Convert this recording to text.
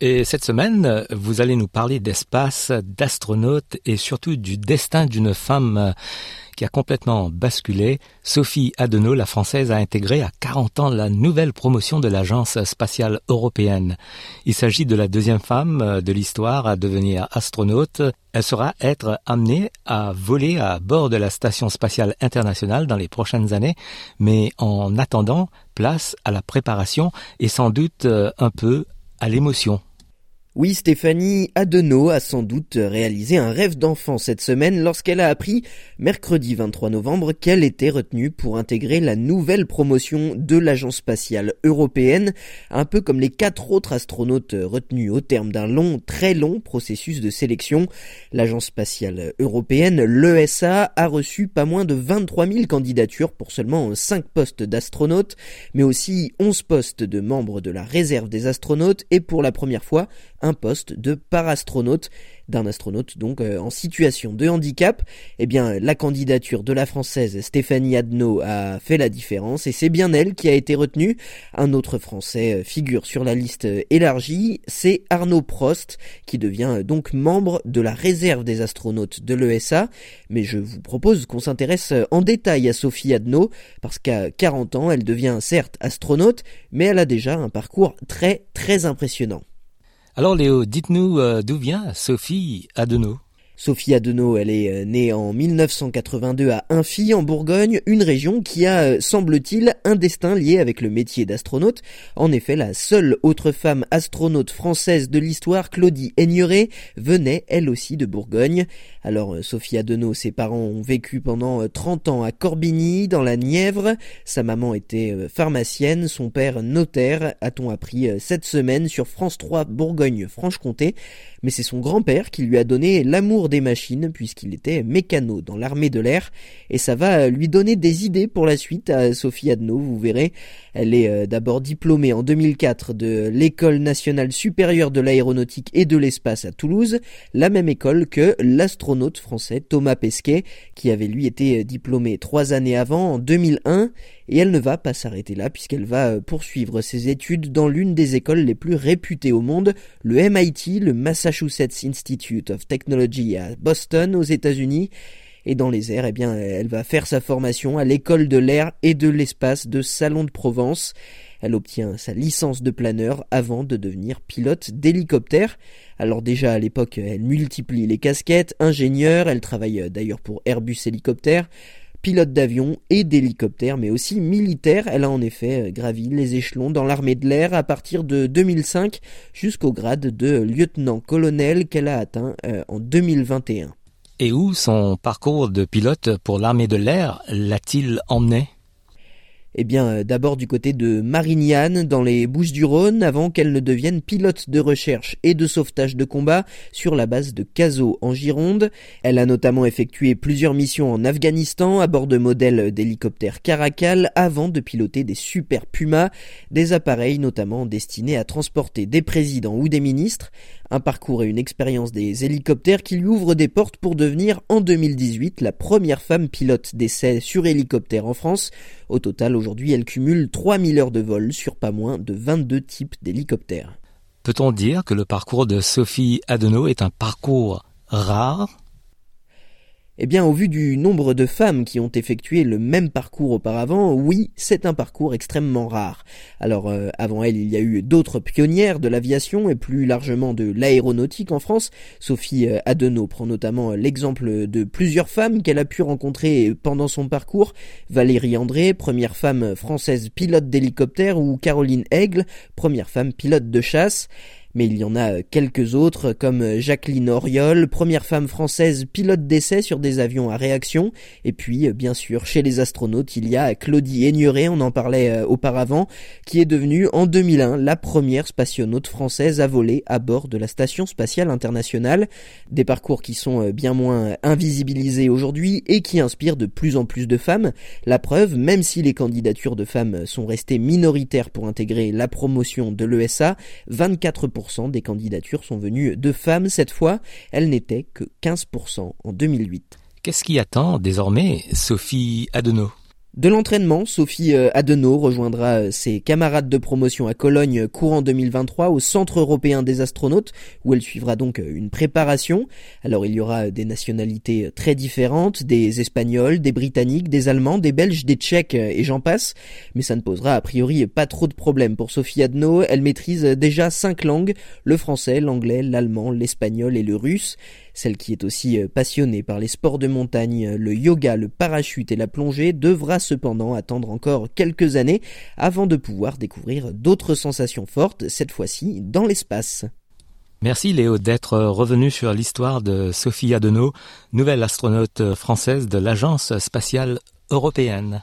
Et cette semaine, vous allez nous parler d'espace, d'astronautes et surtout du destin d'une femme qui a complètement basculé. Sophie Adenau, la française, a intégré à 40 ans la nouvelle promotion de l'Agence spatiale européenne. Il s'agit de la deuxième femme de l'histoire à devenir astronaute. Elle sera être amenée à voler à bord de la Station spatiale internationale dans les prochaines années, mais en attendant, place à la préparation et sans doute un peu à l'émotion. Oui, Stéphanie Adenau a sans doute réalisé un rêve d'enfant cette semaine lorsqu'elle a appris, mercredi 23 novembre, qu'elle était retenue pour intégrer la nouvelle promotion de l'Agence spatiale européenne, un peu comme les quatre autres astronautes retenus au terme d'un long, très long processus de sélection. L'Agence spatiale européenne, l'ESA, a reçu pas moins de 23 000 candidatures pour seulement 5 postes d'astronautes, mais aussi 11 postes de membres de la réserve des astronautes et pour la première fois, poste de parastronaute d'un astronaute donc euh, en situation de handicap. Eh bien, la candidature de la française Stéphanie Adno a fait la différence et c'est bien elle qui a été retenue. Un autre français euh, figure sur la liste euh, élargie, c'est Arnaud Prost qui devient donc membre de la réserve des astronautes de l'ESA. Mais je vous propose qu'on s'intéresse en détail à Sophie Adno parce qu'à 40 ans, elle devient certes astronaute, mais elle a déjà un parcours très très impressionnant. Alors Léo, dites-nous euh, d'où vient Sophie Adenau? Sophie Adenau, elle est euh, née en 1982 à Infy en Bourgogne, une région qui a, euh, semble-t-il, un destin lié avec le métier d'astronaute. En effet, la seule autre femme astronaute française de l'histoire, Claudie Aigneret, venait elle aussi de Bourgogne. Alors euh, Sophie Adenau, ses parents ont vécu pendant 30 ans à Corbigny, dans la Nièvre. Sa maman était pharmacienne, son père notaire, a-t-on appris cette semaine sur France 3 Bourgogne-Franche-Comté. Mais c'est son grand-père qui lui a donné l'amour des machines puisqu'il était mécano dans l'armée de l'air et ça va lui donner des idées pour la suite à Sophie Adno, vous verrez. Elle est euh, d'abord diplômée en 2004 de l'École nationale supérieure de l'aéronautique et de l'espace à Toulouse, la même école que l'astronaute français Thomas Pesquet qui avait lui été diplômé trois années avant en 2001 et elle ne va pas s'arrêter là puisqu'elle va euh, poursuivre ses études dans l'une des écoles les plus réputées au monde, le MIT, le Massachusetts Institute of Technology à Boston aux États-Unis. Et dans les airs, eh bien, elle va faire sa formation à l'école de l'air et de l'espace de Salon de Provence. Elle obtient sa licence de planeur avant de devenir pilote d'hélicoptère. Alors déjà à l'époque, elle multiplie les casquettes, ingénieure, elle travaille d'ailleurs pour Airbus Hélicoptère, pilote d'avion et d'hélicoptère, mais aussi militaire. Elle a en effet euh, gravi les échelons dans l'armée de l'air à partir de 2005 jusqu'au grade de lieutenant-colonel qu'elle a atteint euh, en 2021. Et où son parcours de pilote pour l'armée de l'air l'a-t-il emmené? Eh bien, euh, d'abord du côté de Marignane, dans les Bouches-du-Rhône, avant qu'elle ne devienne pilote de recherche et de sauvetage de combat sur la base de Cazaux en Gironde. Elle a notamment effectué plusieurs missions en Afghanistan à bord de modèles d'hélicoptères Caracal avant de piloter des Super Puma, des appareils notamment destinés à transporter des présidents ou des ministres. Un parcours et une expérience des hélicoptères qui lui ouvrent des portes pour devenir en 2018 la première femme pilote d'essai sur hélicoptère en France. Au total, aujourd'hui, elle cumule 3000 heures de vol sur pas moins de 22 types d'hélicoptères. Peut-on dire que le parcours de Sophie Adenau est un parcours rare? Eh bien, au vu du nombre de femmes qui ont effectué le même parcours auparavant, oui, c'est un parcours extrêmement rare. Alors, euh, avant elle, il y a eu d'autres pionnières de l'aviation et plus largement de l'aéronautique en France. Sophie euh, Adenau prend notamment l'exemple de plusieurs femmes qu'elle a pu rencontrer pendant son parcours. Valérie André, première femme française pilote d'hélicoptère, ou Caroline Aigle, première femme pilote de chasse. Mais il y en a quelques autres comme Jacqueline Auriol, première femme française pilote d'essai sur des avions à réaction, et puis bien sûr chez les astronautes il y a Claudie Aigneret, on en parlait auparavant, qui est devenue en 2001 la première spationaute française à voler à bord de la station spatiale internationale, des parcours qui sont bien moins invisibilisés aujourd'hui et qui inspirent de plus en plus de femmes. La preuve, même si les candidatures de femmes sont restées minoritaires pour intégrer la promotion de l'ESA, 24% des candidatures sont venues de femmes cette fois, elles n'étaient que 15% en 2008. Qu'est-ce qui attend désormais Sophie Adenau de l'entraînement, Sophie euh, Adenau rejoindra euh, ses camarades de promotion à Cologne courant 2023 au Centre européen des astronautes où elle suivra donc euh, une préparation. Alors il y aura des nationalités très différentes, des Espagnols, des Britanniques, des Allemands, des Belges, des Tchèques et j'en passe. Mais ça ne posera a priori pas trop de problèmes pour Sophie Adenau. Elle maîtrise déjà cinq langues, le français, l'anglais, l'allemand, l'espagnol et le russe. Celle qui est aussi euh, passionnée par les sports de montagne, le yoga, le parachute et la plongée devra cependant attendre encore quelques années avant de pouvoir découvrir d'autres sensations fortes, cette fois-ci dans l'espace. Merci Léo d'être revenu sur l'histoire de Sophie Adenau, nouvelle astronaute française de l'Agence spatiale européenne.